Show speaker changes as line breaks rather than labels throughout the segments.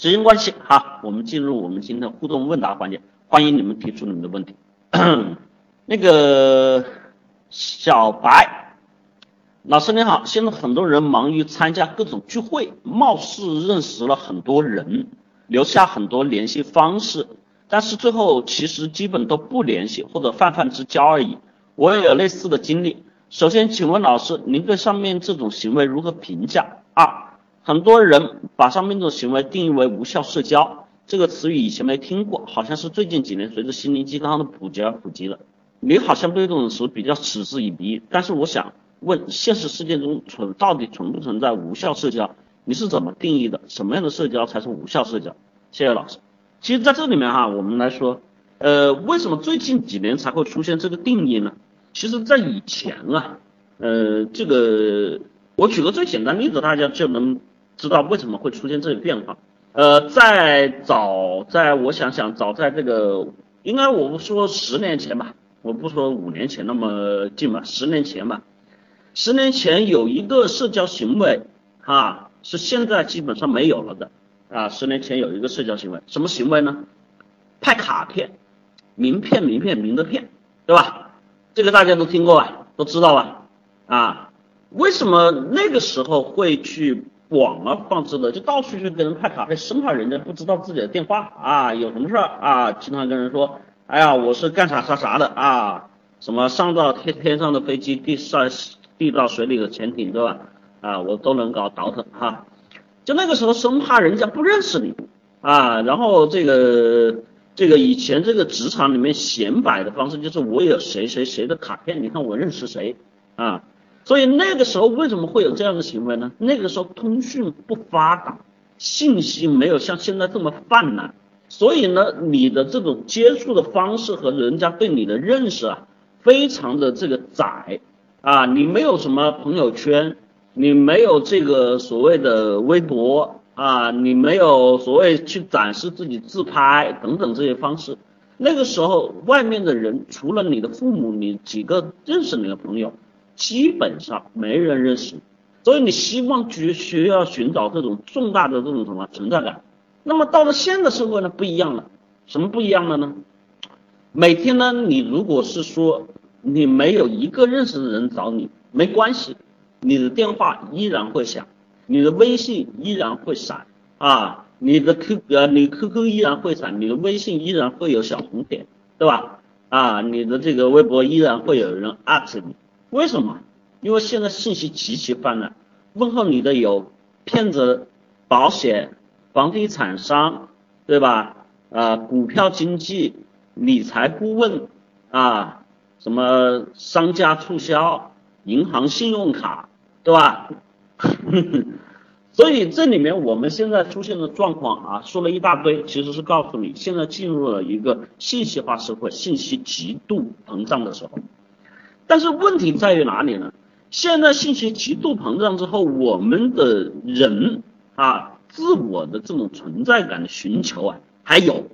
时间关系哈，我们进入我们今天的互动问答环节，欢迎你们提出你们的问题。那个小白老师你好，现在很多人忙于参加各种聚会，貌似认识了很多人，留下很多联系方式，但是最后其实基本都不联系或者泛泛之交而已。我也有类似的经历。首先，请问老师，您对上面这种行为如何评价？二很多人把上面这种行为定义为无效社交，这个词语以前没听过，好像是最近几年随着心灵鸡汤的普及而普及了。你好像对这种词比较嗤之以鼻，但是我想问，现实世界中存到底存不存在无效社交？你是怎么定义的？什么样的社交才是无效社交？谢谢老师。其实在这里面哈，我们来说，呃，为什么最近几年才会出现这个定义呢？其实，在以前啊，呃，这个我举个最简单例子，大家就能。知道为什么会出现这种变化？呃，在早在我想想，早在这个应该我不说十年前吧，我不说五年前那么近吧，十年前吧，十年前有一个社交行为啊，是现在基本上没有了的啊。十年前有一个社交行为，什么行为呢？派卡片，名片，名片，名的片，对吧？这个大家都听过吧，都知道吧？啊，为什么那个时候会去？广而放之的，就到处去跟人派卡片，生怕人家不知道自己的电话啊，有什么事儿啊，经常跟人说，哎呀，我是干啥啥啥的啊，什么上到天天上的飞机，地上地到水里的潜艇，对吧？啊，我都能搞倒腾哈。就那个时候生怕人家不认识你啊，然后这个这个以前这个职场里面显摆的方式就是我有谁谁谁的卡片，你看我认识谁啊。所以那个时候为什么会有这样的行为呢？那个时候通讯不发达，信息没有像现在这么泛滥，所以呢，你的这种接触的方式和人家对你的认识啊，非常的这个窄啊，你没有什么朋友圈，你没有这个所谓的微博啊，你没有所谓去展示自己自拍等等这些方式，那个时候外面的人除了你的父母，你几个认识你的朋友。基本上没人认识你，所以你希望去需要寻找这种重大的这种什么存在感。那么到了现代社会呢，不一样了，什么不一样了呢？每天呢，你如果是说你没有一个认识的人找你，没关系，你的电话依然会响，你的微信依然会闪啊，你的 Q 呃你 QQ 依然会闪，你的微信依然会有小红点，对吧？啊，你的这个微博依然会有人艾特你。为什么？因为现在信息极其泛滥，问候你的有骗子、保险、房地产商，对吧？啊，股票经纪、理财顾问啊，什么商家促销、银行信用卡，对吧？所以这里面我们现在出现的状况啊，说了一大堆，其实是告诉你，现在进入了一个信息化社会，信息极度膨胀的时候。但是问题在于哪里呢？现在信息极度膨胀之后，我们的人啊，自我的这种存在感的寻求啊，还有，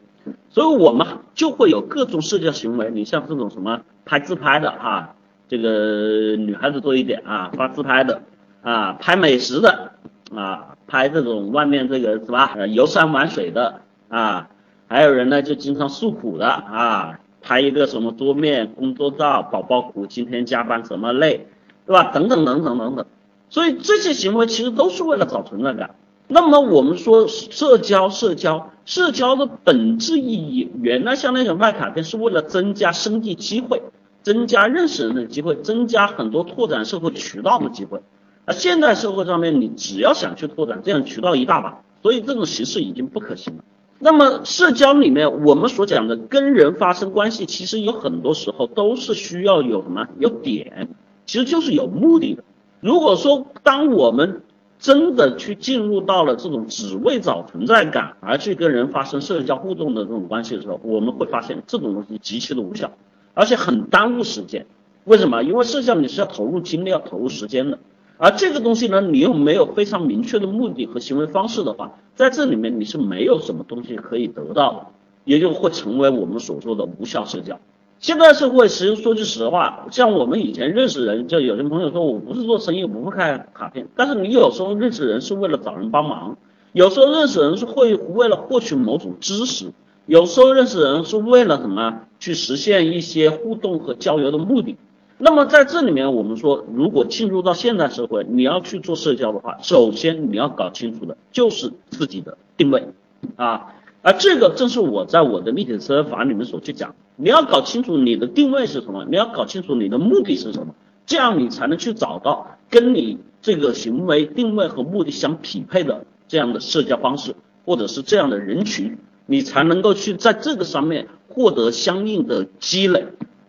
所以我们就会有各种社交行为。你像这种什么拍自拍的啊，这个女孩子多一点啊，发自拍的啊，拍美食的啊，拍这种外面这个是吧，游山玩水的啊，还有人呢就经常诉苦的啊。拍一个什么桌面工作照，宝宝哭，今天加班怎么累，对吧？等等等等等等，所以这些行为其实都是为了找存在感。那么我们说社交，社交，社交的本质意义，原来像那种卖卡片是为了增加生意机会，增加认识人的机会，增加很多拓展社会渠道的机会。而现在社会上面，你只要想去拓展，这样渠道一大把，所以这种形式已经不可行了。那么社交里面，我们所讲的跟人发生关系，其实有很多时候都是需要有什么有点，其实就是有目的的。如果说当我们真的去进入到了这种只为找存在感而去跟人发生社交互动的这种关系的时候，我们会发现这种东西极其的无效，而且很耽误时间。为什么？因为社交你是要投入精力、要投入时间的。而这个东西呢，你又没有非常明确的目的和行为方式的话，在这里面你是没有什么东西可以得到的，也就会成为我们所说的无效社交。现在社会其实说句实话，像我们以前认识人，就有些朋友说我不是做生意，我不会开卡片，但是你有时候认识人是为了找人帮忙，有时候认识人是会为了获取某种知识，有时候认识人是为了什么？去实现一些互动和交流的目的。那么在这里面，我们说，如果进入到现代社会，你要去做社交的话，首先你要搞清楚的就是自己的定位啊。而这个正是我在我的立体思维法里面所去讲，你要搞清楚你的定位是什么，你要搞清楚你的目的是什么，这样你才能去找到跟你这个行为定位和目的相匹配的这样的社交方式，或者是这样的人群，你才能够去在这个上面获得相应的积累。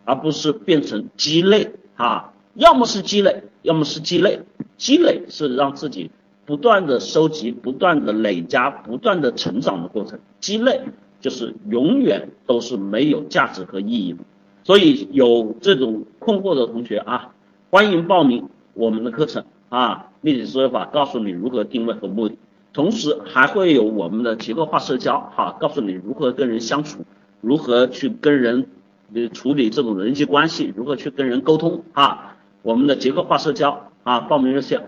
而不是变成鸡肋啊，要么是积累，要么是鸡肋。积累是让自己不断的收集、不断的累加、不断的成长的过程，鸡肋就是永远都是没有价值和意义的。所以有这种困惑的同学啊，欢迎报名我们的课程啊，立体思维法告诉你如何定位和目的，同时还会有我们的结构化社交哈，告诉你如何跟人相处，如何去跟人。你处理这种人际关系，如何去跟人沟通啊？我们的结构化社交啊，报名热线。